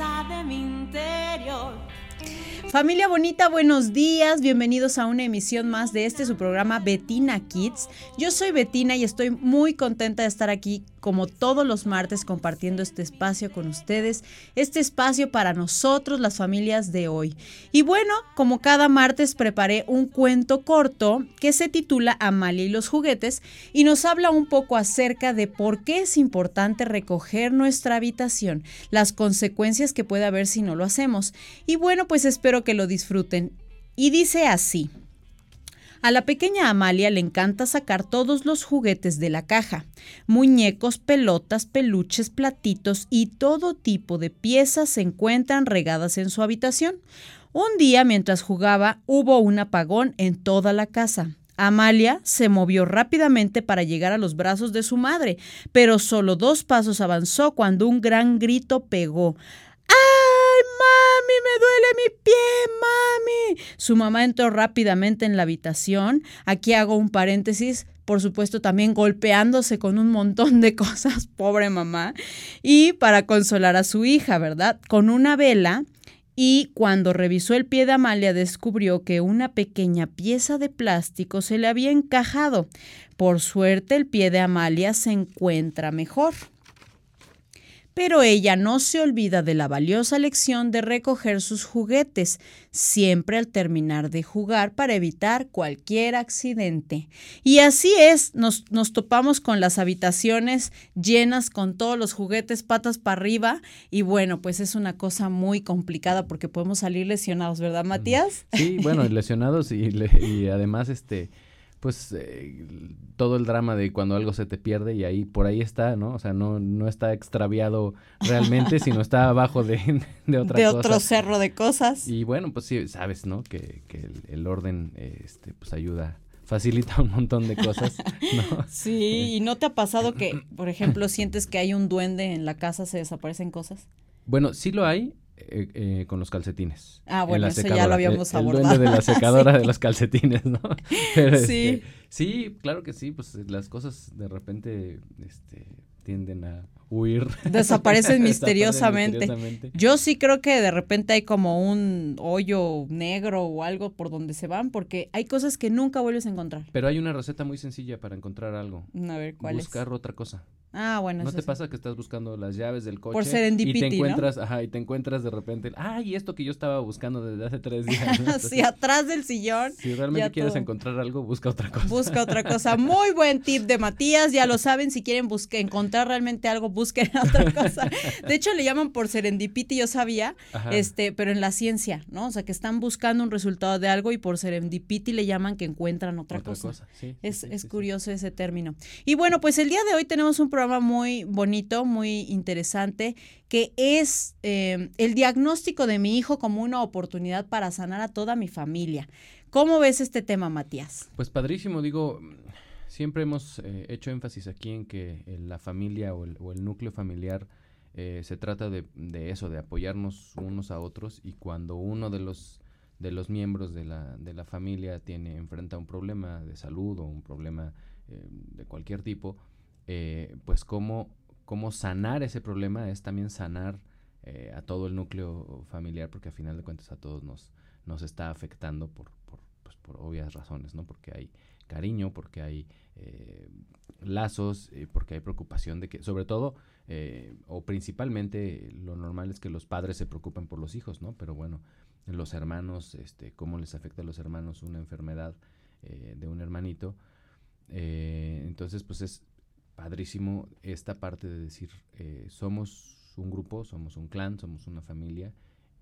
de mi interior. Familia bonita, buenos días, bienvenidos a una emisión más de este su programa Betina Kids. Yo soy Betina y estoy muy contenta de estar aquí como todos los martes compartiendo este espacio con ustedes, este espacio para nosotros, las familias de hoy. Y bueno, como cada martes preparé un cuento corto que se titula Amalia y los juguetes y nos habla un poco acerca de por qué es importante recoger nuestra habitación, las consecuencias que puede haber si no lo hacemos. Y bueno, pues espero que lo disfruten. Y dice así. A la pequeña Amalia le encanta sacar todos los juguetes de la caja, muñecos, pelotas, peluches, platitos y todo tipo de piezas se encuentran regadas en su habitación. Un día, mientras jugaba, hubo un apagón en toda la casa. Amalia se movió rápidamente para llegar a los brazos de su madre, pero solo dos pasos avanzó cuando un gran grito pegó. ¡Ay, mami! ¡Me duele mi pie, mami! Su mamá entró rápidamente en la habitación. Aquí hago un paréntesis. Por supuesto, también golpeándose con un montón de cosas, pobre mamá. Y para consolar a su hija, ¿verdad? Con una vela. Y cuando revisó el pie de Amalia descubrió que una pequeña pieza de plástico se le había encajado. Por suerte el pie de Amalia se encuentra mejor pero ella no se olvida de la valiosa lección de recoger sus juguetes, siempre al terminar de jugar para evitar cualquier accidente. Y así es, nos, nos topamos con las habitaciones llenas con todos los juguetes patas para arriba y bueno, pues es una cosa muy complicada porque podemos salir lesionados, ¿verdad, Matías? Sí, bueno, lesionados y, y además este pues eh, todo el drama de cuando algo se te pierde y ahí por ahí está, ¿no? O sea, no, no está extraviado realmente, sino está abajo de, de otra de cosa. otro cerro de cosas. Y bueno, pues sí, sabes, ¿no? Que, que el, el, orden, este, pues ayuda, facilita un montón de cosas, ¿no? Sí, ¿y no te ha pasado que, por ejemplo, sientes que hay un duende en la casa, se desaparecen cosas? Bueno, sí lo hay, eh, eh, con los calcetines. Ah, bueno, eso ya lo habíamos el, abordado. El duende de la secadora sí. de los calcetines, ¿no? Pero sí. Este, sí, claro que sí, pues las cosas de repente este, tienden a huir. Desaparecen misteriosamente. misteriosamente. Yo sí creo que de repente hay como un hoyo negro o algo por donde se van, porque hay cosas que nunca vuelves a encontrar. Pero hay una receta muy sencilla para encontrar algo. A ver, ¿cuál Buscar es? otra cosa. Ah, bueno. ¿No te sí. pasa que estás buscando las llaves del coche? Por serendipity, Y te encuentras, ¿no? ajá, y te encuentras de repente, ay, esto que yo estaba buscando desde hace tres días. ¿no? sí, atrás del sillón. Si realmente quieres todo. encontrar algo, busca otra cosa. Busca otra cosa. Muy buen tip de Matías, ya lo saben, si quieren buscar, encontrar realmente algo, busquen otra cosa. De hecho, le llaman por serendipity, yo sabía, Ajá. este, pero en la ciencia, ¿no? O sea, que están buscando un resultado de algo y por serendipity le llaman que encuentran otra, Otra cosa. cosa, sí, Es, sí, es sí, curioso ese término. Y bueno, pues el día de hoy tenemos un programa muy bonito, muy interesante, que es eh, el diagnóstico de mi hijo como una oportunidad para sanar a toda mi familia. ¿Cómo ves este tema, Matías? Pues padrísimo, digo, siempre hemos eh, hecho énfasis aquí en que eh, la familia o el, o el núcleo familiar eh, se trata de, eso, de apoyarnos unos a otros y cuando uno de los de los miembros de la, de la familia tiene enfrenta un problema de salud o un problema eh, de cualquier tipo, pues cómo, cómo sanar ese problema es también sanar a todo el núcleo familiar porque a final de cuentas a todos nos, nos está afectando por, por, pues, por obvias razones, ¿no? Porque hay cariño, porque hay eh, lazos, eh, porque hay preocupación de que, sobre todo, eh, o principalmente, lo normal es que los padres se preocupen por los hijos, ¿no? Pero bueno, los hermanos, este, cómo les afecta a los hermanos una enfermedad de un hermanito. Entonces, pues es padrísimo esta parte de decir, somos un grupo, somos un clan, somos una familia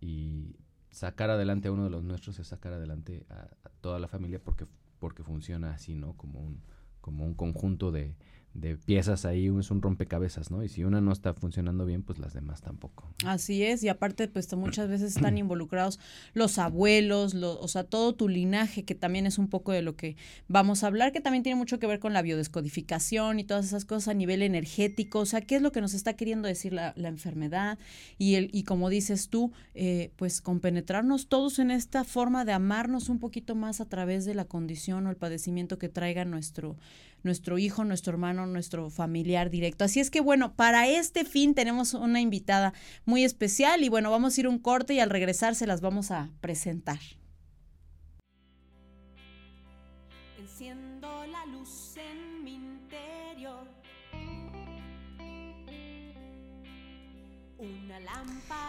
y sacar adelante a uno de los nuestros es sacar adelante a toda la familia porque porque funciona así, ¿no? Como un, como un conjunto de, de piezas ahí, es un rompecabezas, ¿no? Y si una no está funcionando bien, pues las demás tampoco. Así es, y aparte, pues muchas veces están involucrados los abuelos, lo, o sea, todo tu linaje, que también es un poco de lo que vamos a hablar, que también tiene mucho que ver con la biodescodificación y todas esas cosas a nivel energético, o sea, qué es lo que nos está queriendo decir la, la enfermedad, y, el, y como dices tú, eh, pues compenetrarnos todos en esta forma de amarnos un poquito más a través de la condición o el padecimiento que traiga nuestro nuestro hijo, nuestro hermano, nuestro familiar directo. Así es que bueno, para este fin tenemos una invitada muy especial y bueno, vamos a ir un corte y al regresar se las vamos a presentar.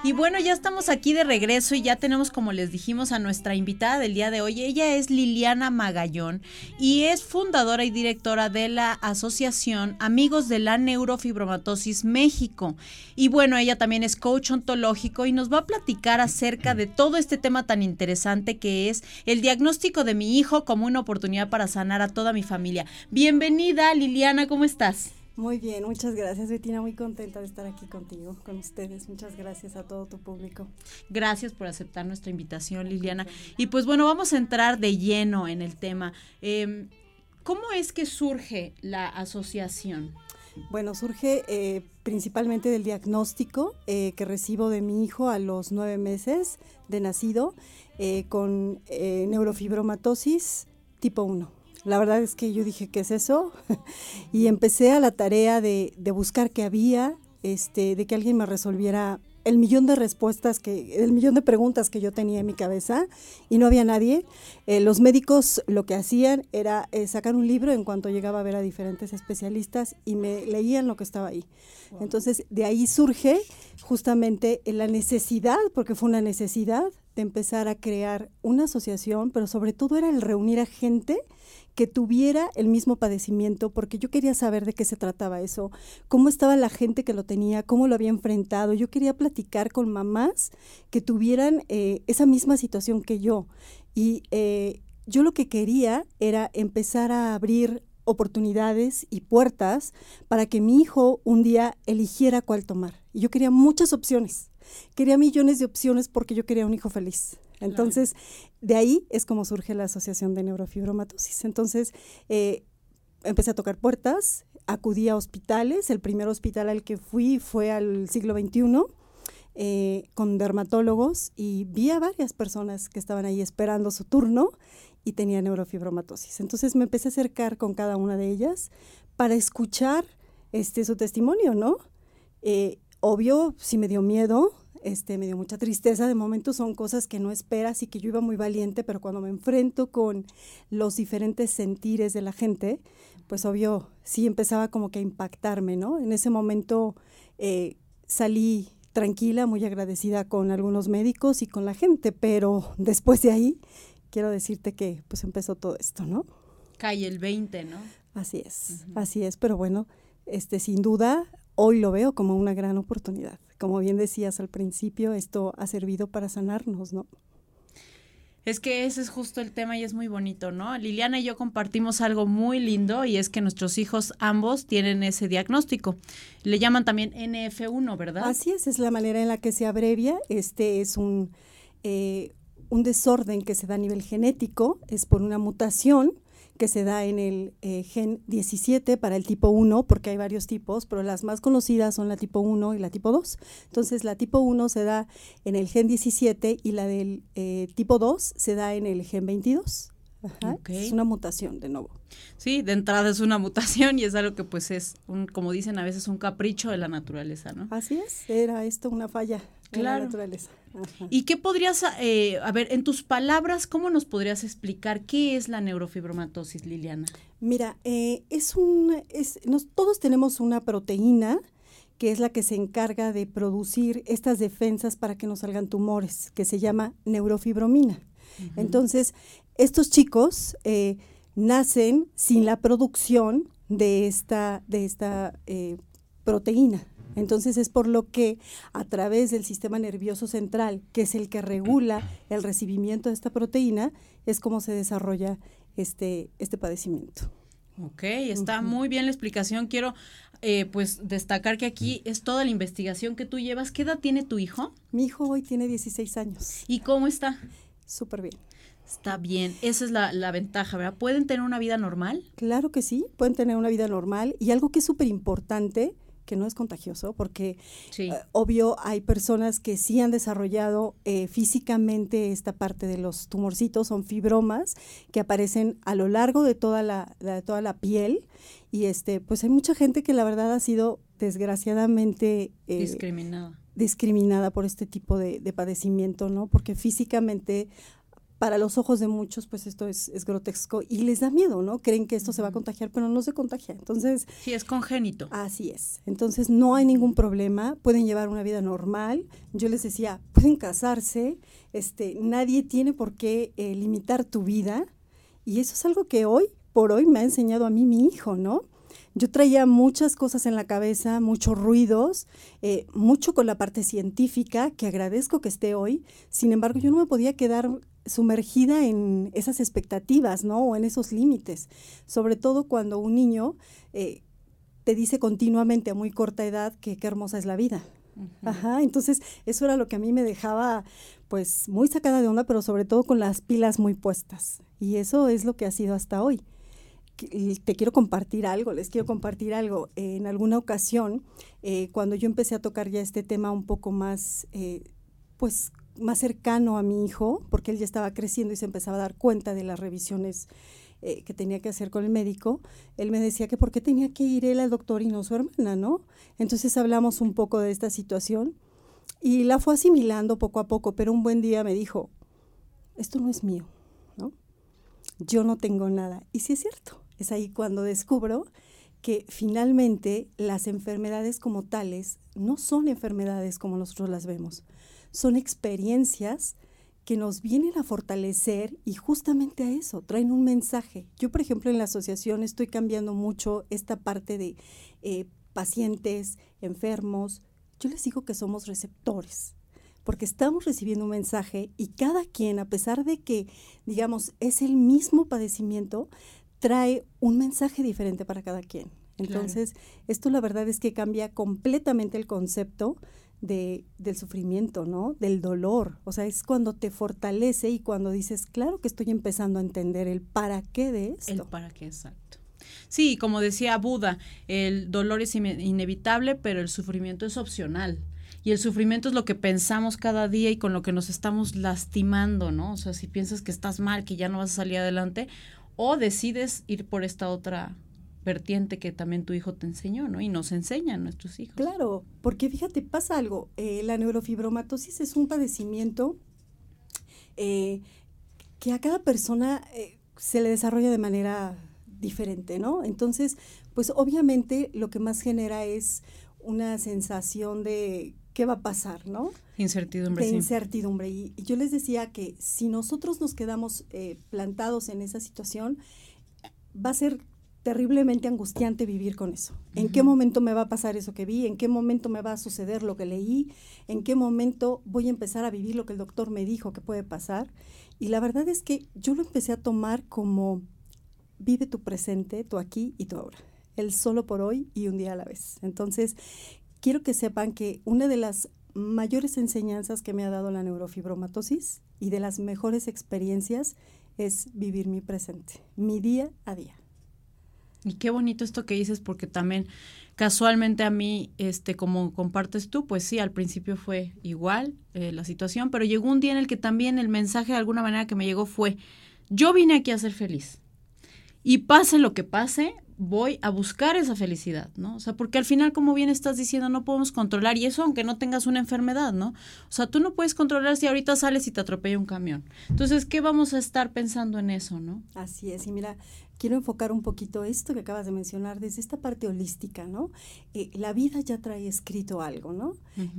Y bueno, ya estamos aquí de regreso y ya tenemos, como les dijimos, a nuestra invitada del día de hoy. Ella es Liliana Magallón y es fundadora y directora de la Asociación Amigos de la Neurofibromatosis México. Y bueno, ella también es coach ontológico y nos va a platicar acerca de todo este tema tan interesante que es el diagnóstico de mi hijo como una oportunidad para sanar a toda mi familia. Bienvenida, Liliana, ¿cómo estás? Muy bien, muchas gracias Bettina, muy contenta de estar aquí contigo, con ustedes. Muchas gracias a todo tu público. Gracias por aceptar nuestra invitación, Liliana. Y pues bueno, vamos a entrar de lleno en el tema. Eh, ¿Cómo es que surge la asociación? Bueno, surge eh, principalmente del diagnóstico eh, que recibo de mi hijo a los nueve meses de nacido eh, con eh, neurofibromatosis tipo 1. La verdad es que yo dije, ¿qué es eso? y empecé a la tarea de, de buscar qué había, este, de que alguien me resolviera el millón de respuestas que, el millón de preguntas que yo tenía en mi cabeza y no había nadie. Eh, los médicos lo que hacían era eh, sacar un libro en cuanto llegaba a ver a diferentes especialistas y me leían lo que estaba ahí. Entonces, de ahí surge justamente la necesidad, porque fue una necesidad de empezar a crear una asociación, pero sobre todo era el reunir a gente que tuviera el mismo padecimiento, porque yo quería saber de qué se trataba eso, cómo estaba la gente que lo tenía, cómo lo había enfrentado. Yo quería platicar con mamás que tuvieran eh, esa misma situación que yo. Y eh, yo lo que quería era empezar a abrir oportunidades y puertas para que mi hijo un día eligiera cuál tomar. Y yo quería muchas opciones. Quería millones de opciones porque yo quería un hijo feliz. Entonces, de ahí es como surge la Asociación de Neurofibromatosis. Entonces, eh, empecé a tocar puertas, acudí a hospitales. El primer hospital al que fui fue al siglo XXI. Eh, con dermatólogos y vi a varias personas que estaban ahí esperando su turno y tenían neurofibromatosis. Entonces me empecé a acercar con cada una de ellas para escuchar este, su testimonio, ¿no? Eh, obvio, sí me dio miedo, este, me dio mucha tristeza. De momento son cosas que no esperas y que yo iba muy valiente, pero cuando me enfrento con los diferentes sentires de la gente, pues obvio, sí empezaba como que a impactarme, ¿no? En ese momento eh, salí tranquila, muy agradecida con algunos médicos y con la gente, pero después de ahí, quiero decirte que pues empezó todo esto, ¿no? Cae el 20, ¿no? Así es, uh -huh. así es, pero bueno, este sin duda hoy lo veo como una gran oportunidad. Como bien decías al principio, esto ha servido para sanarnos, ¿no? Es que ese es justo el tema y es muy bonito, ¿no? Liliana y yo compartimos algo muy lindo y es que nuestros hijos ambos tienen ese diagnóstico. Le llaman también NF1, ¿verdad? Así es, es la manera en la que se abrevia. Este es un, eh, un desorden que se da a nivel genético, es por una mutación que se da en el eh, gen 17 para el tipo 1, porque hay varios tipos, pero las más conocidas son la tipo 1 y la tipo 2. Entonces, la tipo 1 se da en el gen 17 y la del eh, tipo 2 se da en el gen 22. Ajá. Okay. Es una mutación, de nuevo. Sí, de entrada es una mutación y es algo que pues es, un, como dicen a veces, un capricho de la naturaleza, ¿no? Así es, era esto una falla claro. de la naturaleza. Ajá. ¿Y qué podrías, eh, a ver, en tus palabras, cómo nos podrías explicar qué es la neurofibromatosis, Liliana? Mira, eh, es un, es, nos, todos tenemos una proteína que es la que se encarga de producir estas defensas para que nos salgan tumores, que se llama neurofibromina. Entonces, estos chicos eh, nacen sin la producción de esta, de esta eh, proteína. Entonces es por lo que a través del sistema nervioso central, que es el que regula el recibimiento de esta proteína, es como se desarrolla este, este padecimiento. Ok, está uh -huh. muy bien la explicación. Quiero eh, pues destacar que aquí es toda la investigación que tú llevas. ¿Qué edad tiene tu hijo? Mi hijo hoy tiene 16 años. ¿Y cómo está? Súper bien. Está bien, esa es la, la, ventaja, ¿verdad? ¿Pueden tener una vida normal? Claro que sí, pueden tener una vida normal y algo que es súper importante que no es contagioso, porque Sí. eh, obvio hay personas que sí han desarrollado eh, físicamente esta parte de los tumorcitos, son fibromas que aparecen a lo largo de toda la, de toda la piel y este, pues hay mucha gente que la verdad ha sido desgraciadamente eh, Discriminada. discriminada por este tipo de, de padecimiento, ¿no? Porque físicamente, para los ojos de muchos, pues esto es, es grotesco y les da miedo, ¿no? Creen que esto se va a contagiar, pero no se contagia. Entonces, Sí, es congénito. así es. Entonces, no hay ningún problema, pueden llevar una vida normal. Yo les decía, pueden casarse, este, nadie tiene por qué eh, limitar tu vida. Y eso es algo que hoy, por hoy, me ha enseñado a mí mi hijo, ¿no? Yo traía muchas cosas en la cabeza, muchos ruidos, eh, mucho con la parte científica, que agradezco que esté hoy. Sin embargo, yo no me podía quedar sumergida en esas expectativas, ¿no? O en esos límites. Sobre todo cuando un niño eh, te dice continuamente a muy corta edad que qué hermosa es la vida. Ajá, entonces eso era lo que a mí me dejaba pues muy sacada de onda, pero sobre todo con las pilas muy puestas. Y eso es lo que ha sido hasta hoy. Y Te quiero compartir algo, les quiero compartir algo. Eh, en alguna ocasión, eh, cuando yo empecé a tocar ya este tema un poco más, eh, pues más cercano a mi hijo, porque él ya estaba creciendo y se empezaba a dar cuenta de las revisiones eh, que tenía que hacer con el médico, él me decía que por qué tenía que ir él al doctor y no su hermana, ¿no? Entonces hablamos un poco de esta situación y la fue asimilando poco a poco, pero un buen día me dijo, esto no es mío, ¿no? Yo no tengo nada. Y sí es cierto, es ahí cuando descubro que finalmente las enfermedades como tales no son enfermedades como nosotros las vemos, son experiencias que nos vienen a fortalecer y justamente a eso, traen un mensaje. Yo, por ejemplo, en la asociación estoy cambiando mucho esta parte de eh, pacientes, enfermos. Yo les digo que somos receptores, porque estamos recibiendo un mensaje y cada quien, a pesar de que, digamos, es el mismo padecimiento, trae un mensaje diferente para cada quien. Entonces, esto la verdad es que cambia completamente el concepto de, del sufrimiento, ¿no? Del dolor. O sea, es cuando te fortalece y cuando dices, claro que estoy empezando a entender el para qué de esto. El para qué, exacto. Sí, como decía Buda, el dolor es ine- inevitable, pero el sufrimiento es opcional. Y el sufrimiento es lo que pensamos cada día y con lo que nos estamos lastimando, ¿no? O sea, si piensas que estás mal, que ya no vas a salir adelante, o decides ir por esta otra vertiente que también tu hijo te enseñó, ¿no? Y nos enseñan nuestros hijos. Claro, porque fíjate, pasa algo. eh, la neurofibromatosis es un padecimiento eh, que a cada persona eh, se le desarrolla de manera diferente, ¿no? Entonces, pues obviamente lo que más genera es una sensación de qué va a pasar, ¿no? Incertidumbre, de sí. incertidumbre. Y, y yo les decía que si nosotros nos quedamos eh, plantados en esa situación, va a ser terriblemente angustiante vivir con eso. ¿En qué momento me va a pasar eso que vi? ¿En qué momento me va a suceder lo que leí? ¿En qué momento voy a empezar a vivir lo que el doctor me dijo que puede pasar? Y la verdad es que yo lo empecé a tomar como vive tu presente, tu aquí y tu ahora. El solo por hoy y un día a la vez. Entonces, quiero que sepan que una de las mayores enseñanzas que me ha dado la neurofibromatosis y de las mejores experiencias es vivir mi presente, mi día a día. Y qué bonito esto que dices, porque también casualmente a mí, este, como compartes tú, pues sí, al principio fue igual eh, la situación, pero llegó un día en el que también el mensaje de alguna manera que me llegó fue, yo vine aquí a ser feliz. Y pase lo que pase, voy a buscar esa felicidad, ¿no? O sea, porque al final, como bien estás diciendo, no podemos controlar, y eso aunque no tengas una enfermedad, ¿no? O sea, tú no puedes controlar si ahorita sales y te atropella un camión. Entonces, ¿qué vamos a estar pensando en eso, no? Así es, y mira, quiero enfocar un poquito esto que acabas de mencionar desde esta parte holística, ¿no? Eh, la vida ya trae escrito algo, ¿no?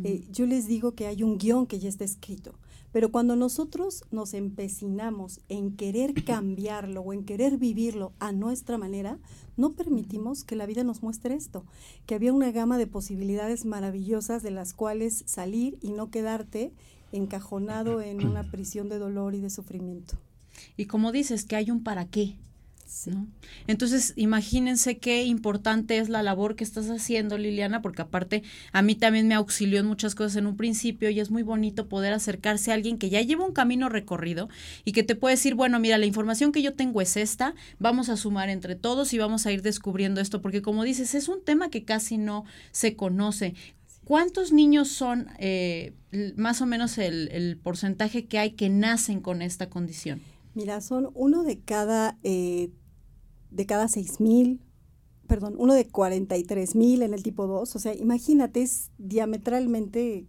Eh, yo les digo que hay un guion que ya está escrito, pero cuando nosotros nos empecinamos en querer cambiarlo o en querer vivirlo a nuestra manera, no permitimos que la vida nos muestre esto, que había una gama de posibilidades maravillosas de las cuales salir y no quedarte encajonado en una prisión de dolor y de sufrimiento. Y como dices, que hay un para qué. Entonces, imagínense qué importante es la labor que estás haciendo, Liliana, porque aparte a mí también me auxilió en muchas cosas en un principio y es muy bonito poder acercarse a alguien que ya lleva un camino recorrido y que te puede decir, bueno, mira, la información que yo tengo es esta, vamos a sumar entre todos y vamos a ir descubriendo esto, porque como dices, es un tema que casi no se conoce. ¿Cuántos niños son eh, más o menos el, el porcentaje que hay que nacen con esta condición? Mira, son uno de cada, eh, de cada seis mil, perdón, uno de 43 mil en el tipo 2. O sea, imagínate, es diametralmente...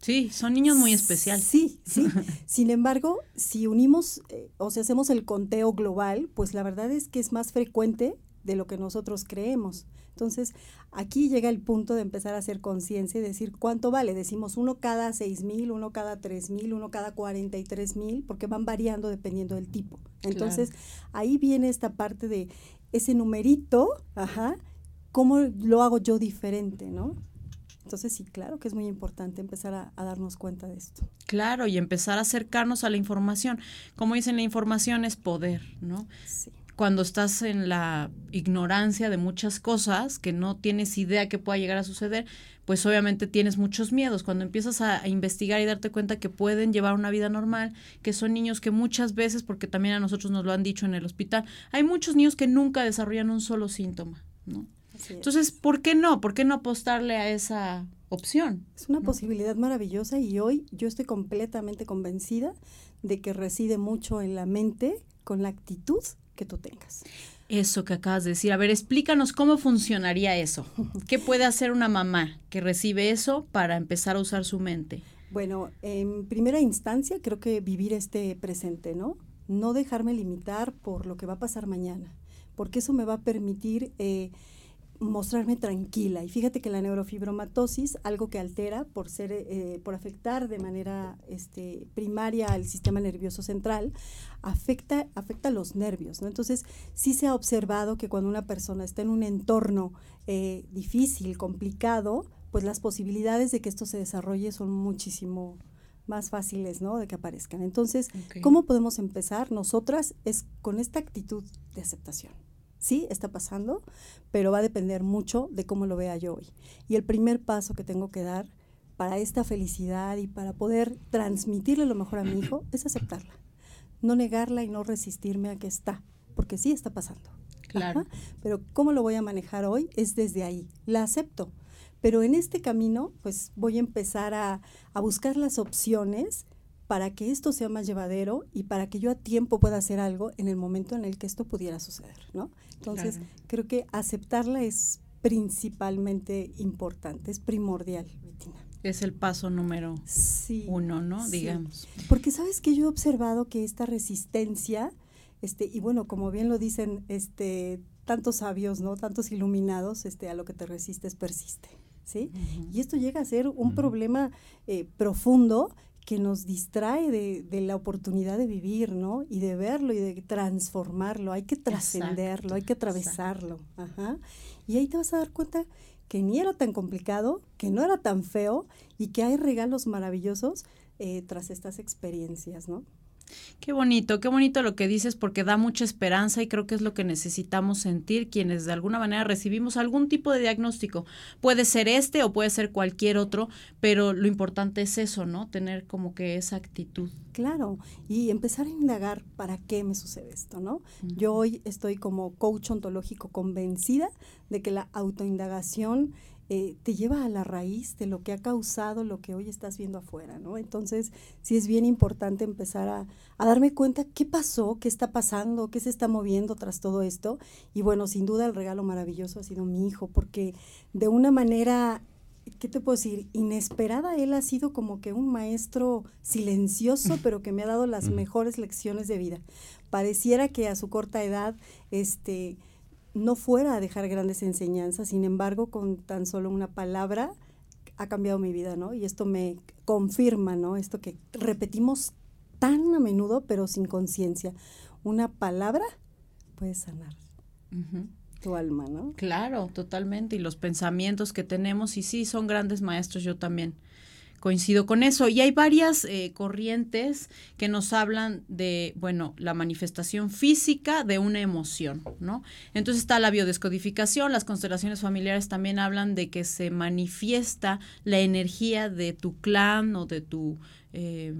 Sí, son niños muy especiales. Sí, sí. Sin embargo, si unimos eh, o si hacemos el conteo global, pues la verdad es que es más frecuente de lo que nosotros creemos. Entonces, aquí llega el punto de empezar a hacer conciencia y decir cuánto vale. Decimos uno cada seis mil, uno cada tres mil, uno cada cuarenta y tres mil, porque van variando dependiendo del tipo. Entonces, ahí viene esta parte de ese numerito, ajá, cómo lo hago yo diferente, ¿no? Entonces sí, claro que es muy importante empezar a, a, darnos cuenta de esto. Claro, y empezar a acercarnos a la información. Como dicen, la información es poder, ¿no? Sí cuando estás en la ignorancia de muchas cosas, que no tienes idea que pueda llegar a suceder, pues obviamente tienes muchos miedos. Cuando empiezas a, a, investigar y darte cuenta que pueden llevar una vida normal, que son niños que muchas veces, porque también a nosotros nos lo han dicho en el hospital, hay muchos niños que nunca desarrollan un solo síntoma, ¿no? Entonces, ¿por qué no? ¿Por qué no apostarle a esa opción? Es una ¿no? posibilidad maravillosa y hoy yo estoy completamente convencida de que reside mucho en la mente con la actitud que tú tengas. Eso que acabas de decir. A ver, explícanos cómo funcionaría eso. ¿Qué puede hacer una mamá que recibe eso para empezar a usar su mente? Bueno, en primera instancia creo que vivir este presente, ¿no? No dejarme limitar por lo que va a pasar mañana, porque eso me va a permitir eh, mostrarme tranquila. Y fíjate que la neurofibromatosis, algo que altera por ser, eh, por afectar de manera este, primaria al sistema nervioso central, afecta, afecta los nervios, ¿no? Entonces, sí se ha observado que cuando una persona está en un entorno eh, difícil, complicado, pues las posibilidades de que esto se desarrolle son muchísimo más fáciles, ¿no? De que aparezcan. Entonces, okay. ¿cómo podemos empezar? Nosotras es con esta actitud de aceptación sí está pasando, pero va a depender mucho de cómo lo vea yo hoy. Y el primer paso que tengo que dar para esta felicidad y para poder transmitirle lo mejor a mi hijo es aceptarla, no negarla y no resistirme a que está, porque sí está pasando. Claro. Ajá, pero cómo lo voy a manejar hoy es desde ahí. La acepto. Pero en este camino, pues voy a empezar a, a buscar las opciones para que esto sea más llevadero y para que yo a tiempo pueda hacer algo en el momento en el que esto pudiera suceder, ¿no? Entonces, claro. creo que aceptarla es principalmente importante, es primordial, Bettina. Es el paso número sí, uno, ¿no? Sí. Digamos. Porque sabes que yo he observado que esta resistencia, este, y bueno, como bien lo dicen este, tantos sabios, ¿no? Tantos iluminados, este, a lo que te resistes persiste. ¿Sí? Uh -huh. Y esto llega a ser un uh -huh. problema eh, profundo que nos distrae de, de, la oportunidad de vivir, ¿no? Y de verlo y de transformarlo. Hay que trascenderlo, hay que atravesarlo. Ajá. Y ahí te vas a dar cuenta que ni era tan complicado, que no era tan feo y que hay regalos maravillosos eh, tras estas experiencias, ¿no? Qué bonito, qué bonito lo que dices porque da mucha esperanza y creo que es lo que necesitamos sentir quienes de alguna manera recibimos algún tipo de diagnóstico. Puede ser este o puede ser cualquier otro, pero lo importante es eso, ¿no? Tener como que esa actitud. Claro, y empezar a indagar para qué me sucede esto, ¿no? Yo hoy estoy como coach ontológico convencida de que la autoindagación eh, te lleva a la raíz de lo que ha causado lo que hoy estás viendo afuera, ¿no? Entonces, sí es bien importante empezar a, a, darme cuenta qué pasó, qué está pasando, qué se está moviendo tras todo esto. Y bueno, sin duda el regalo maravilloso ha sido mi hijo, porque de una manera, ¿qué te puedo decir? Inesperada, él ha sido como que un maestro silencioso, pero que me ha dado las mejores lecciones de vida. Pareciera que a su corta edad, este no fuera a dejar grandes enseñanzas, sin embargo, con tan solo una palabra ha cambiado mi vida, ¿no? Y esto me confirma, ¿no? Esto que repetimos tan a menudo, pero sin conciencia. Una palabra puede sanar uh -huh. tu alma, ¿no? Claro, totalmente. Y los pensamientos que tenemos, y sí, son grandes maestros, yo también coincido con eso. Y hay varias eh, corrientes que nos hablan de, bueno, la manifestación física de una emoción, ¿no? Entonces está la biodescodificación, las constelaciones familiares también hablan de que se manifiesta la energía de tu clan o de tu... Eh,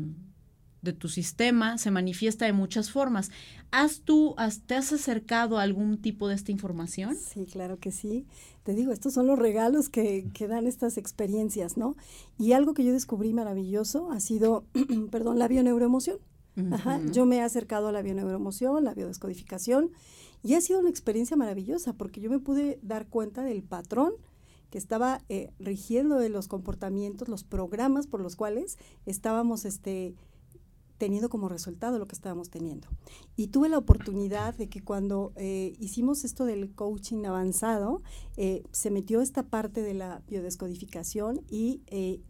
de tu sistema se manifiesta de muchas formas. ¿Has tú, te has acercado a algún tipo de esta información? Sí, claro que sí. Te digo, estos son los regalos que, que dan estas experiencias, ¿no? Y algo que yo descubrí maravilloso ha sido, perdón, la bioneuroemoción. Ajá. Yo me he acercado a la bioneuroemoción, la biodescodificación, y ha sido una experiencia maravillosa porque yo me pude dar cuenta del patrón que estaba eh, rigiendo de los comportamientos, los programas por los cuales estábamos este, teniendo como resultado lo que estábamos teniendo. Y tuve la oportunidad de que cuando eh, hicimos esto del coaching avanzado, eh, se metió esta parte de la biodescodificación y eh,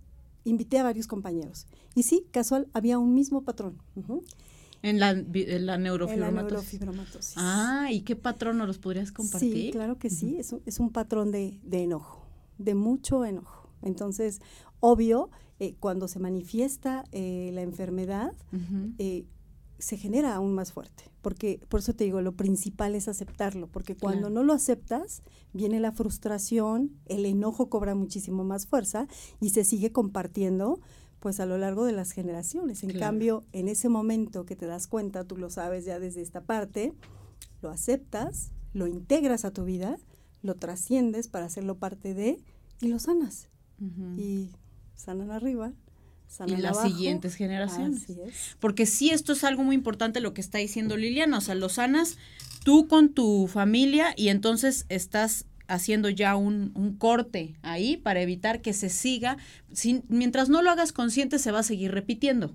invité a varios compañeros. Y sí, casual, había un mismo patrón. En la, neurofibromatosis. Ah, ¿y qué patrón nos los podrías compartir? Sí, claro que sí, es un, es un patrón de, de enojo, de mucho enojo. Entonces, obvio, eh, cuando se manifiesta eh, la enfermedad, eh, se genera aún más fuerte. Porque, por eso te digo, lo principal es aceptarlo, porque cuando no lo aceptas, viene la frustración, el enojo cobra muchísimo más fuerza y se sigue compartiendo pues a lo largo de las generaciones. En cambio, en ese momento que te das cuenta, tú lo sabes ya desde esta parte, lo aceptas, lo integras a tu vida, lo trasciendes para hacerlo parte de y lo sanas. Y sanan arriba, sanan y las siguientes generaciones. Porque sí, esto es algo muy importante lo que está diciendo Liliana, o sea, lo sanas tú con tu familia y entonces estás haciendo ya un, un, corte ahí para evitar que se siga, sin, mientras no lo hagas consciente se va a seguir repitiendo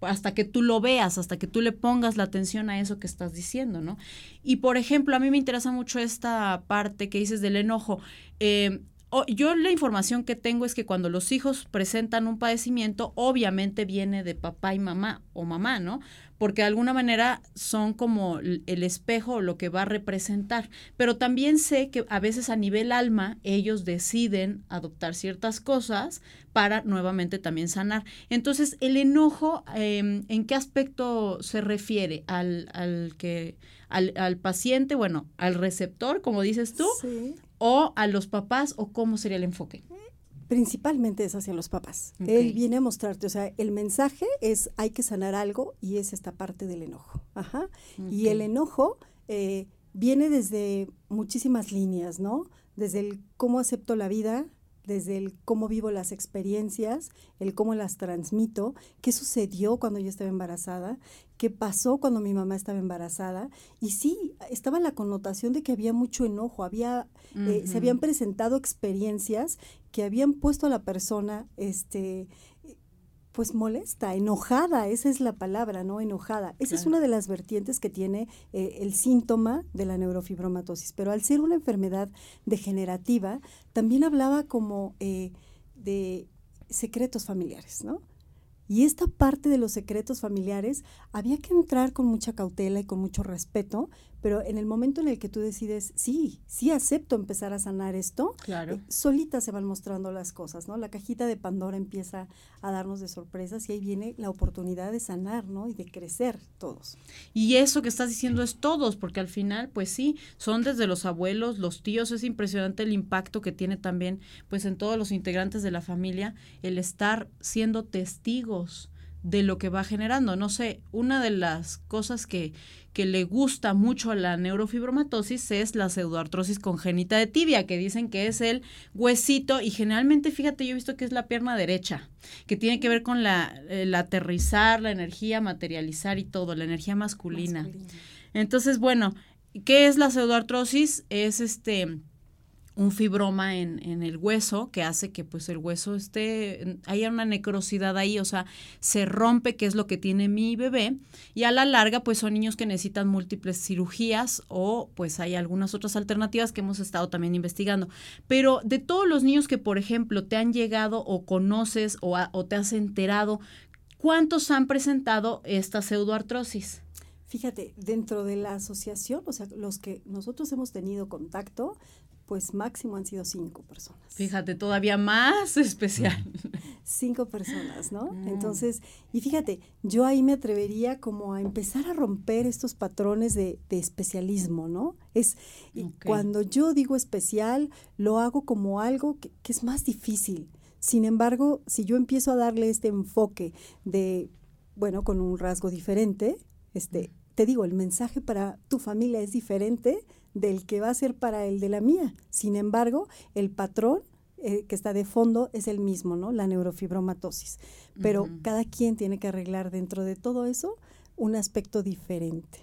hasta que tú lo veas, hasta que tú le pongas la atención a eso que estás diciendo, ¿no? Y por ejemplo, a mí me interesa mucho esta parte que dices del enojo. Eh, yo la información que tengo es que cuando los hijos presentan un padecimiento, obviamente viene de papá y mamá o mamá, ¿no? Porque de alguna manera son como el espejo lo que va a representar. Pero también sé que a veces a nivel alma ellos deciden adoptar ciertas cosas para nuevamente también sanar. Entonces, el enojo, em, ¿en qué aspecto se refiere? Al, al que, al, al, paciente, bueno, al receptor, como dices tú, sí o a los papás o cómo sería el enfoque? Principalmente es hacia los papás. Él viene a mostrarte, o sea, el mensaje es hay que sanar algo y es esta parte del enojo. Ajá. Y el enojo eh, viene desde muchísimas líneas, ¿no? Desde el cómo acepto la vida, desde el cómo vivo las experiencias, el cómo las transmito, qué sucedió cuando yo estaba embarazada, qué pasó cuando mi mamá estaba embarazada. Y sí, estaba la connotación de que había mucho enojo, había, eh, se habían presentado experiencias que habían puesto a la persona este, pues molesta, enojada, esa es la palabra, ¿no? Enojada. Esa es una de las vertientes que tiene eh, el síntoma de la neurofibromatosis, pero al ser una enfermedad degenerativa, también hablaba como eh, de secretos familiares, ¿no? Y esta parte de los secretos familiares había que entrar con mucha cautela y con mucho respeto, pero en el momento en el que tú decides, sí, sí acepto empezar a sanar esto, claro. Eh, solitas se van mostrando las cosas, ¿no? La cajita de Pandora empieza a darnos de sorpresas y ahí viene la oportunidad de sanar, ¿no? Y de crecer todos. Y eso que estás diciendo es todos, porque al final, pues sí, son desde los abuelos, los tíos, es impresionante el impacto que tiene también, pues en todos los integrantes de la familia, el estar siendo testigos de lo que va generando. No sé, una de las cosas que, que le gusta mucho a la neurofibromatosis es la pseudoartrosis congénita de tibia, que dicen que es el huesito y generalmente, fíjate, yo he visto que es la pierna derecha, que tiene que ver con la, el aterrizar, la energía, materializar y todo, la energía masculina. masculina. Entonces, bueno, ¿qué es la pseudoartrosis? Es este un fibroma en, en, el hueso que hace que pues el hueso esté, haya una necrosidad ahí, o sea, se rompe, que es lo que tiene mi bebé, y a la larga pues son niños que necesitan múltiples cirugías o pues hay algunas otras alternativas que hemos estado también investigando. Pero de todos los niños que por ejemplo te han llegado o conoces o, o te has enterado, ¿cuántos han presentado esta pseudoartrosis? Fíjate, dentro de la asociación, o sea, los que nosotros hemos tenido contacto, pues máximo han sido cinco personas. Fíjate, todavía más especial. Cinco personas, ¿no? Mm. Entonces, y fíjate, yo ahí me atrevería como a empezar a romper estos patrones de, de especialismo, ¿no? Es y cuando yo digo especial, lo hago como algo que, que es más difícil. Sin embargo, si yo empiezo a darle este enfoque de, bueno, con un rasgo diferente, este, te digo, el mensaje para tu familia es diferente del que va a ser para el de la mía. Sin embargo, el patrón eh, que está de fondo es el mismo, ¿no? La neurofibromatosis. Pero cada quien tiene que arreglar dentro de todo eso un aspecto diferente.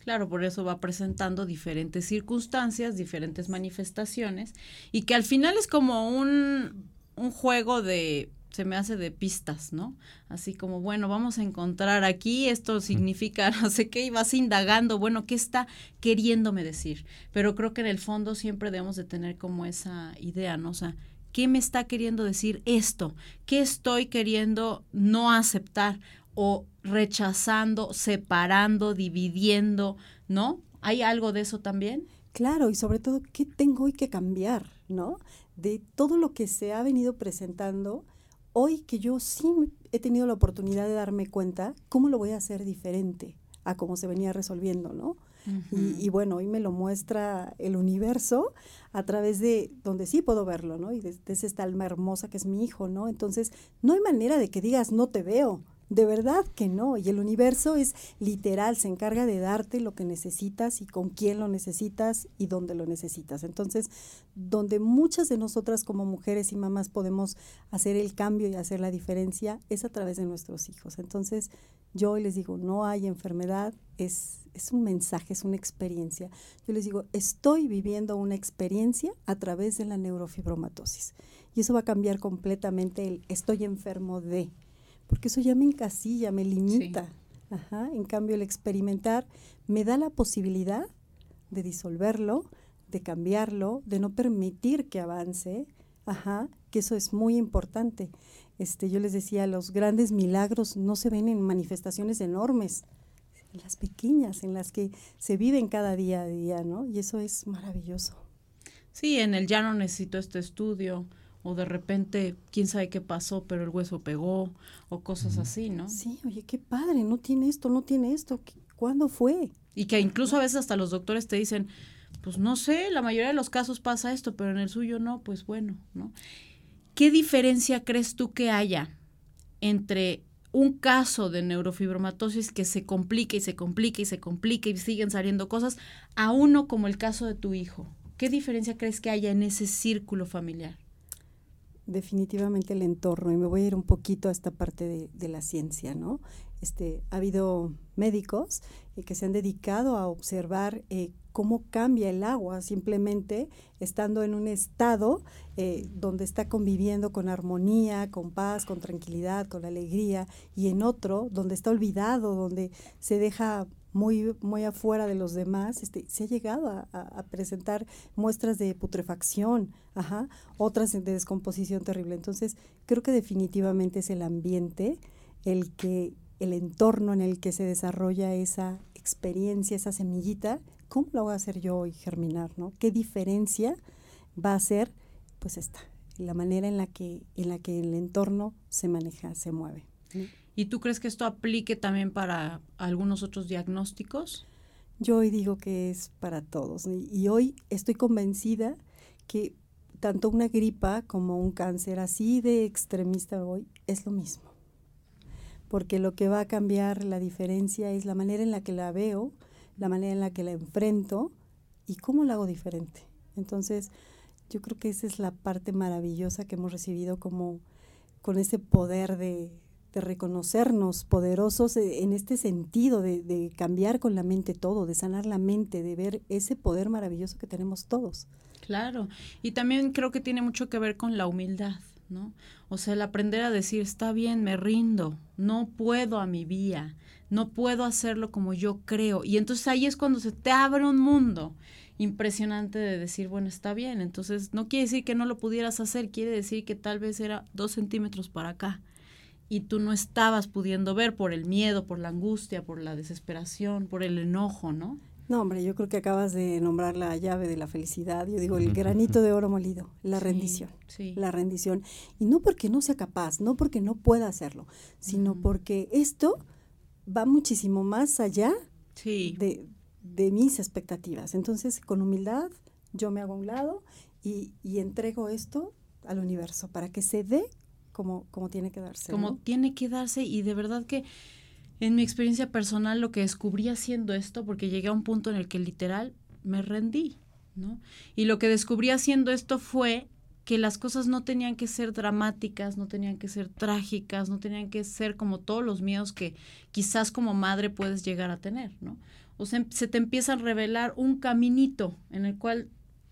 Claro, por eso va presentando diferentes circunstancias, diferentes manifestaciones, y que al final es como un, un juego de, se me hace de pistas, ¿no? Así como, bueno, vamos a encontrar aquí, esto significa no sé qué, y vas indagando, bueno, ¿qué está queriéndome decir? Pero creo que en el fondo siempre debemos de tener como esa idea, ¿no? O sea, ¿qué me está queriendo decir esto? ¿Qué estoy queriendo no aceptar? o rechazando, separando, dividiendo, ¿no? ¿Hay algo de eso también? Claro, y sobre todo, ¿qué tengo que cambiar, no? De todo lo que se ha venido presentando, hoy que yo sí he tenido la oportunidad de darme cuenta, ¿cómo lo voy a hacer diferente a cómo se venía resolviendo, no? Y, y bueno, hoy me lo muestra el universo a través de donde sí puedo verlo, ¿no? Y desde esta alma hermosa que es mi hijo, ¿no? Entonces, no hay manera de que digas, no te veo. De verdad que no. Y el universo es literal, se encarga de darte lo que necesitas y con quién lo necesitas y dónde lo necesitas. Entonces, donde muchas de nosotras como mujeres y mamás podemos hacer el cambio y hacer la diferencia es a través de nuestros hijos. Entonces, yo les digo, no hay enfermedad, es, es un mensaje, es una experiencia. Yo les digo, estoy viviendo una experiencia a través de la neurofibromatosis. Y eso va a cambiar completamente el estoy enfermo de, porque eso ya me encasilla, me limita. Ajá. En cambio, el experimentar me da la posibilidad de disolverlo, de cambiarlo, de no permitir que avance. Ajá, que eso es muy importante. Este, yo les decía, los grandes milagros no se ven en manifestaciones enormes, en las pequeñas, en las que se viven cada día a día, ¿no? Y eso es maravilloso. Sí, en el ya no necesito este estudio, o de repente, quién sabe qué pasó, pero el hueso pegó, o cosas así, ¿no? Sí, oye, qué padre, no tiene esto, no tiene esto. ¿qué- ¿Cuándo fue? Y que incluso a veces hasta los doctores te dicen, pues no sé, la mayoría de los casos pasa esto, pero en el suyo no, pues bueno, ¿no? ¿Qué diferencia crees tú que haya entre un caso de neurofibromatosis que se complica y se complica y se complica y siguen saliendo cosas a uno como el caso de tu hijo? ¿Qué diferencia crees que haya en ese círculo familiar? Definitivamente el entorno y me voy a ir un poquito a esta parte de, la ciencia, ¿no? Este, ha habido médicos eh, que se han dedicado a observar eh, cómo cambia el agua simplemente estando en un estado eh, donde está conviviendo con armonía, con paz, con tranquilidad, con alegría, y en otro donde está olvidado, donde se deja muy, muy afuera de los demás, este, se ha llegado a, presentar muestras de putrefacción, ajá, otras de descomposición terrible. Entonces, creo que definitivamente es el ambiente, el que, el entorno en el que se desarrolla esa experiencia, esa semillita, ¿cómo la voy a hacer yo hoy germinar, no? ¿Qué diferencia va a hacer? Pues esta, la manera en la que, en la que el entorno se maneja, se mueve. ¿no? ¿Y tú crees que esto aplique también para algunos otros diagnósticos? Yo hoy digo que es para todos y, y hoy estoy convencida que tanto una gripa como un cáncer así de extremista hoy es lo mismo. Porque lo que va a cambiar la diferencia es la manera en la que la veo, la manera en la que la enfrento y cómo la hago diferente. Entonces, yo creo que esa es la parte maravillosa que hemos recibido como con ese poder de, de reconocernos poderosos eh, en este sentido, de, de cambiar con la mente todo, de sanar la mente, de ver ese poder maravilloso que tenemos todos. Claro, y también creo que tiene mucho que ver con la humildad, ¿no? O sea, el aprender a decir, está bien, me rindo, no puedo a mi vía, no puedo hacerlo como yo creo. Y entonces ahí es cuando se te abre un mundo impresionante de decir, bueno, está bien. Entonces no quiere decir que no lo pudieras hacer, quiere decir que tal vez era dos centímetros para acá y tú no estabas pudiendo ver por el miedo, por la angustia, por la desesperación, por el enojo, ¿no? No, hombre, yo creo que acabas de nombrar la llave de la felicidad. Yo digo, el granito de oro molido, la Sí, rendición. sí. La rendición. Y no porque no sea capaz, no porque no pueda hacerlo, sino porque esto va muchísimo más allá Sí. de, de mis expectativas. Entonces, con humildad, yo me hago a un lado y, y entrego esto al universo para que se dé como, como tiene que darse. como ¿no? tiene que darse y de verdad que en mi experiencia personal lo que descubrí haciendo esto, porque llegué a un punto en el que literal me rendí, ¿no? Y lo que descubrí haciendo esto fue que las cosas no tenían que ser dramáticas, no tenían que ser trágicas, no tenían que ser como todos los miedos que quizás como madre puedes llegar a tener, ¿no? O sea, se te empieza a revelar un caminito en el cual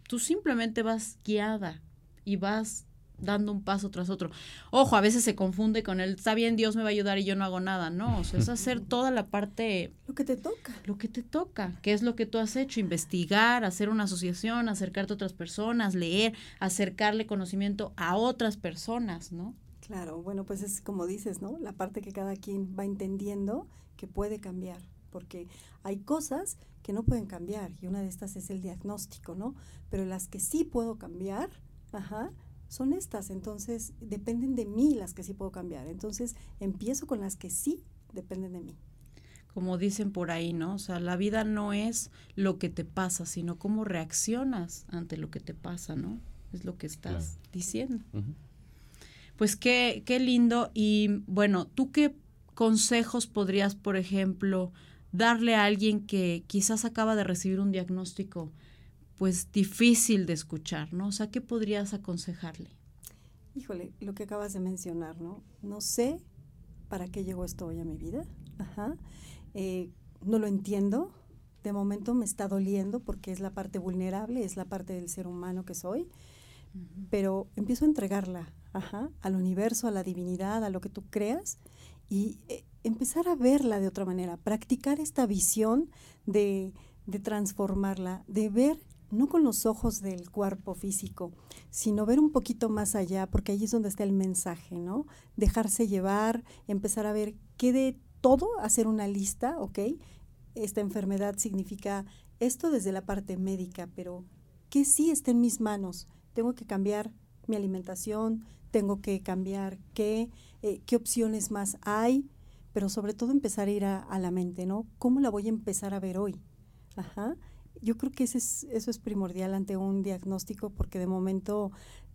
tú simplemente vas guiada y vas dando un paso tras otro. Ojo, a veces se confunde con el, está bien, Dios me va a ayudar y yo no hago nada. No, o sea, es hacer toda la parte, Lo que te toca. lo que te toca, que es lo que tú has hecho, investigar, hacer una asociación, acercarte a otras personas, leer, acercarle conocimiento a otras personas, ¿no? Claro, bueno, pues es como dices, ¿no? La parte que cada quien va entendiendo que puede cambiar, porque hay cosas que no pueden cambiar y una de estas es el diagnóstico, ¿no? Pero las que sí puedo cambiar, ajá, son estas, entonces dependen de mí las que sí puedo cambiar. Entonces empiezo con las que sí dependen de mí. Como dicen por ahí, ¿no? O sea, la vida no es lo que te pasa, sino cómo reaccionas ante lo que te pasa, ¿no? Es lo que estás Claro. diciendo. Pues qué, qué lindo. Y bueno, ¿tú qué consejos podrías, por ejemplo, darle a alguien que quizás acaba de recibir un diagnóstico, pues difícil de escuchar, ¿no? O sea, ¿qué podrías aconsejarle? Híjole, lo que acabas de mencionar, ¿no? No sé para qué llegó esto hoy a mi vida. Ajá. Eh, no lo entiendo. De momento me está doliendo porque es la parte vulnerable, es la parte del ser humano que soy. Pero empiezo a entregarla ajá, al universo, a la divinidad, a lo que tú creas y eh, empezar a verla de otra manera, practicar esta visión de, de transformarla, de ver no con los ojos del cuerpo físico, sino ver un poquito más allá, porque ahí es donde está el mensaje, ¿no? Dejarse llevar, empezar a ver qué de todo, hacer una lista, ¿ok? Esta enfermedad significa esto desde la parte médica, pero ¿qué sí está en mis manos? Tengo que cambiar mi alimentación, tengo que cambiar qué, eh, qué opciones más hay, pero sobre todo empezar a ir a, a la mente, ¿no? ¿Cómo la voy a empezar a ver hoy? Ajá yo creo que ese es, eso es primordial ante un diagnóstico porque de momento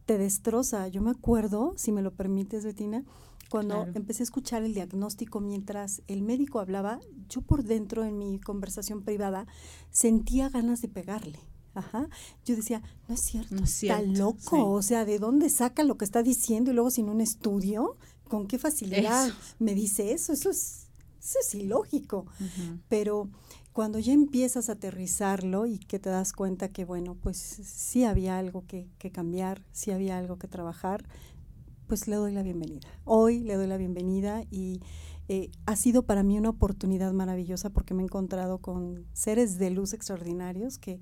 te destroza. Yo me acuerdo, si me lo permites, Betina, cuando Claro. empecé a escuchar el diagnóstico mientras el médico hablaba, yo por dentro en mi conversación privada sentía ganas de pegarle. Ajá. Yo decía, no es cierto, No es está loco. sí. O sea, ¿de dónde saca lo que está diciendo y luego sin un estudio? ¿Con qué facilidad Eso. me dice eso? Eso es, eso es ilógico pero cuando ya empiezas a aterrizarlo y que te das cuenta que, bueno, pues sí había algo que, cambiar, sí había algo que trabajar, pues le doy la bienvenida. Hoy le doy la bienvenida y eh, ha sido para mí una oportunidad maravillosa porque me he encontrado con seres de luz extraordinarios que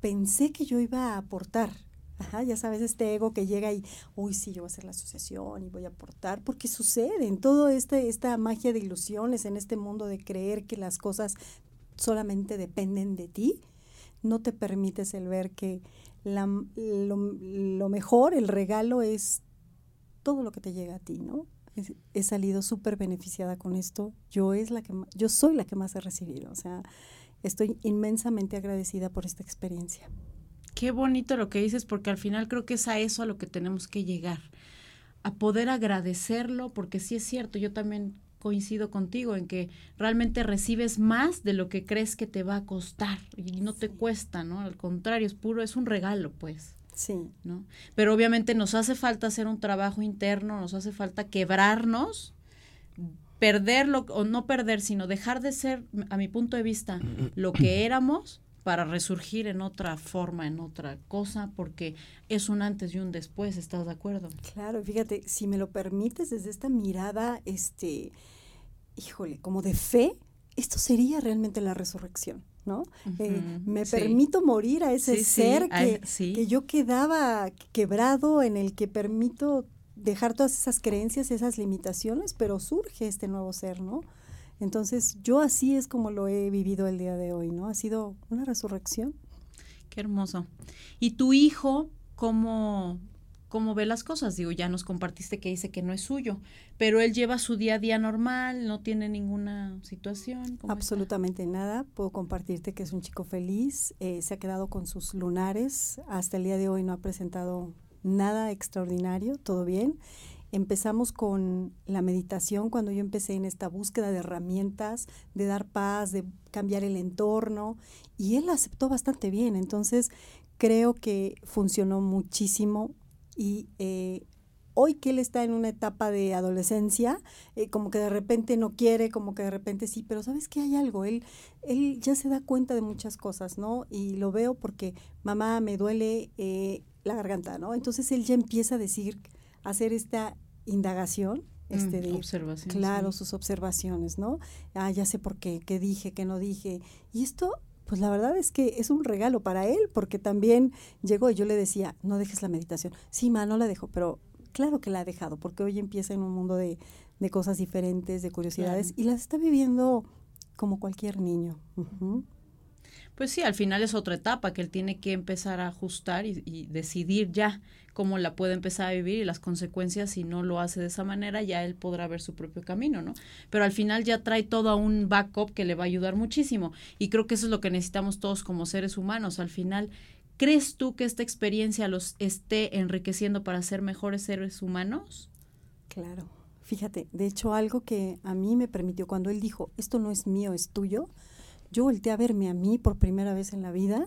pensé que yo iba a aportar. Ajá, ya sabes, este ego que llega y, uy, sí, yo voy a hacer la asociación y voy a aportar, porque sucede en todo este, esta magia de ilusiones, en este mundo de creer que las cosas solamente dependen de ti, no te permites el ver que la, lo, lo mejor, el regalo es todo lo que te llega a ti, ¿no? He, salido súper beneficiada con esto. Yo es la que yo soy la que más he recibido. O sea, estoy inmensamente agradecida por esta experiencia. Qué bonito lo que dices, porque al final creo que es a eso a lo que tenemos que llegar, a poder agradecerlo, porque sí es cierto, yo también coincido contigo en que realmente recibes más de lo que crees que te va a costar y no te cuesta, ¿no? Al contrario, es puro, es un regalo, pues. Sí, ¿no? Pero obviamente nos hace falta hacer un trabajo interno, nos hace falta quebrarnos, perderlo o no perder, sino dejar de ser, a mi punto de vista, lo que éramos para resurgir en otra forma, en otra cosa, porque es un antes y un después, ¿estás de acuerdo? claro. Fíjate, si me lo permites desde esta mirada, este, híjole, como de fe, esto sería realmente la resurrección, ¿no? Eh, me sí. permito morir a ese Sí, ser que, sí. que yo quedaba quebrado, en el que permito dejar todas esas creencias, esas limitaciones, pero surge este nuevo ser, ¿no? Entonces, yo así es como lo he vivido el día de hoy, ¿no? Ha sido una resurrección. Qué hermoso. ¿Y tu hijo cómo, cómo ve las cosas? Digo, ya nos compartiste que dice que no es suyo, pero él lleva su día a día normal, no tiene ninguna situación. Absolutamente nada. Puedo compartirte que es un chico feliz, eh, se ha quedado con sus lunares. Hasta el día de hoy no ha presentado nada extraordinario, todo bien. Empezamos con la meditación cuando yo empecé en esta búsqueda de herramientas, de dar paz, de cambiar el entorno, y él aceptó bastante bien. Entonces, creo que funcionó muchísimo y eh, hoy que él está en una etapa de adolescencia, eh, como que de repente no quiere, como que de repente sí, pero sabes que hay algo, él, él ya se da cuenta de muchas cosas, ¿no? Y lo veo porque mamá me duele eh, la garganta, ¿no? Entonces él ya empieza a decir, hacer esta indagación. Este Mm, de, observación, claro, sí. sus observaciones, ¿no? Ah, ya sé por qué, qué dije, qué no dije. Y esto, pues la verdad es que es un regalo para él, porque también llegó y yo le decía, no dejes la meditación. Sí, ma, no la dejo, pero claro que la ha dejado, porque hoy empieza en un mundo de, de cosas diferentes, de curiosidades, Claro. y las está viviendo como cualquier niño. Pues sí, al final es otra etapa que él tiene que empezar a ajustar y, decidir ya cómo la puede empezar a vivir y las consecuencias si no lo hace de esa manera, ya él podrá ver su propio camino, ¿no? Pero al final ya trae todo un backup que le va a ayudar muchísimo y creo que eso es lo que necesitamos todos como seres humanos. Al final, ¿crees tú que esta experiencia los esté enriqueciendo para ser mejores seres humanos? Claro. Fíjate, de hecho algo que a mí me permitió cuando él dijo, esto no es mío, es tuyo, yo volteé a verme a mí por primera vez en la vida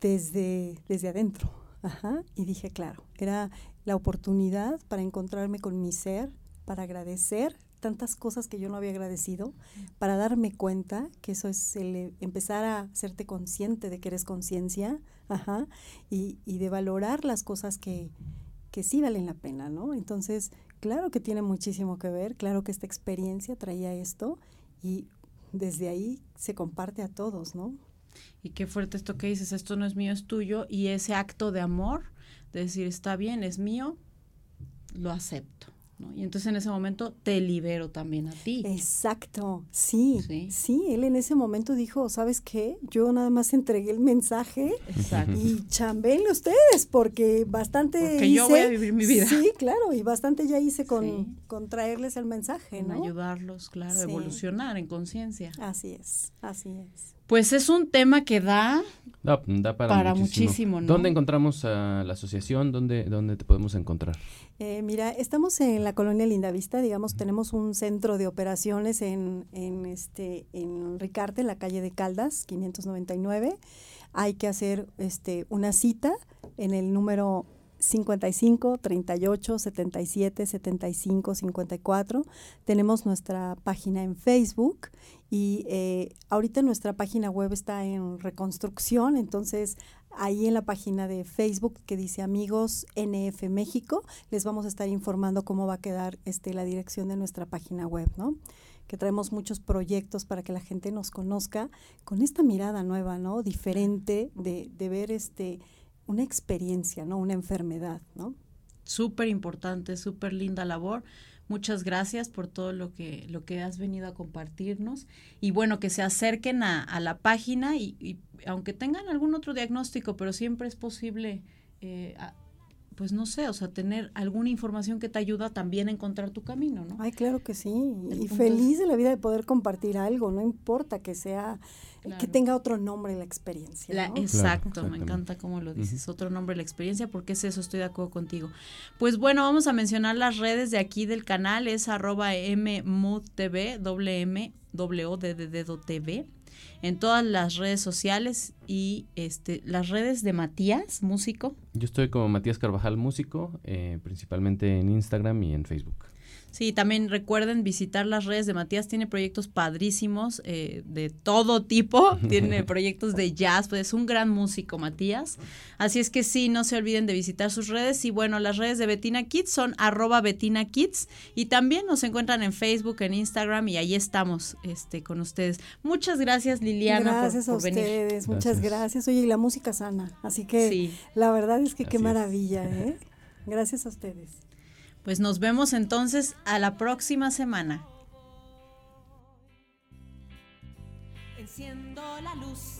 desde, desde adentro. Ajá, y dije, claro, era la oportunidad para encontrarme con mi ser, para agradecer tantas cosas que yo no había agradecido, para darme cuenta que eso es el eh, empezar a hacerte consciente de que eres conciencia, y, y de valorar las cosas que, que sí valen la pena, ¿no? Entonces, claro que tiene muchísimo que ver, claro que esta experiencia traía esto y desde ahí se comparte a todos, ¿no? Y qué fuerte esto que dices, esto no es mío, es tuyo, y ese acto de amor, de decir, está bien, es mío, lo acepto. ¿No? Y entonces en ese momento te libero también a ti. Exacto, sí, Sí. sí, él en ese momento dijo, ¿sabes qué? Yo nada más entregué el mensaje Exacto. y chambéenle ustedes porque bastante Porque yo voy hice- a vivir mi vida. Sí, claro, y bastante ya hice con, Sí. con traerles el mensaje, En ¿no? ayudarlos, claro, Sí. evolucionar en conciencia. Así es, así es. Pues es un tema que da Da, da para, Para muchísimo. muchísimo, ¿no? ¿Dónde encontramos a la asociación? ¿Dónde, dónde te podemos encontrar? Eh, mira, estamos en la colonia Lindavista, digamos, tenemos un centro de operaciones en, en, este, en Ricarte, en la calle de Caldas, 599. Hay que hacer este, una cita en el número 55 38 77 75 54. Tenemos nuestra página en Facebook y eh, ahorita nuestra página web está en reconstrucción, entonces ahí en la página de Facebook que dice Amigos NF México, les vamos a estar informando cómo va a quedar este, la dirección de nuestra página web, ¿no? Que traemos muchos proyectos para que la gente nos conozca con esta mirada nueva, ¿no? Diferente de, de ver este una experiencia, ¿no? Una enfermedad, ¿no? súper importante, súper linda labor. Muchas gracias por todo lo que, lo que has venido a compartirnos. Y bueno, que se acerquen a, a la página y, y aunque tengan algún otro diagnóstico, pero siempre es posible, eh, pues no sé, o sea, tener alguna información que te ayuda también a encontrar tu camino, ¿no? Ay, claro que sí. El Y feliz es- de la vida de poder compartir algo, no importa que sea, que Claro. tenga otro nombre la experiencia. Exacto, me encanta cómo lo dices, otro nombre la experiencia, porque es eso, estoy de acuerdo contigo. Pues bueno, vamos a mencionar las redes de aquí del canal, es arroba mmudtv, doble M, doble O, D de dedo TV, en todas las redes sociales y este las redes de Matías, músico. Yo estoy como Matías Carvajal Músico, eh, principalmente en Instagram y en Facebook. Sí, también recuerden visitar las redes de Matías. Tiene proyectos padrísimos eh, de todo tipo. Tiene proyectos de jazz. Pues es un gran músico, Matías. Así es que sí, no se olviden de visitar sus redes. Y bueno, las redes de Betina Kids son arroba Betina Kids. Y también nos encuentran en Facebook, en Instagram. Y ahí estamos este, con ustedes. Muchas gracias, Liliana, por- gracias por, a venir. ustedes, muchas Gracias. gracias. Oye, y la música sana, así que Sí. la verdad es que qué Así maravilla, ¿eh? Gracias a ustedes. Pues nos vemos entonces a la próxima semana. Enciendo la luz.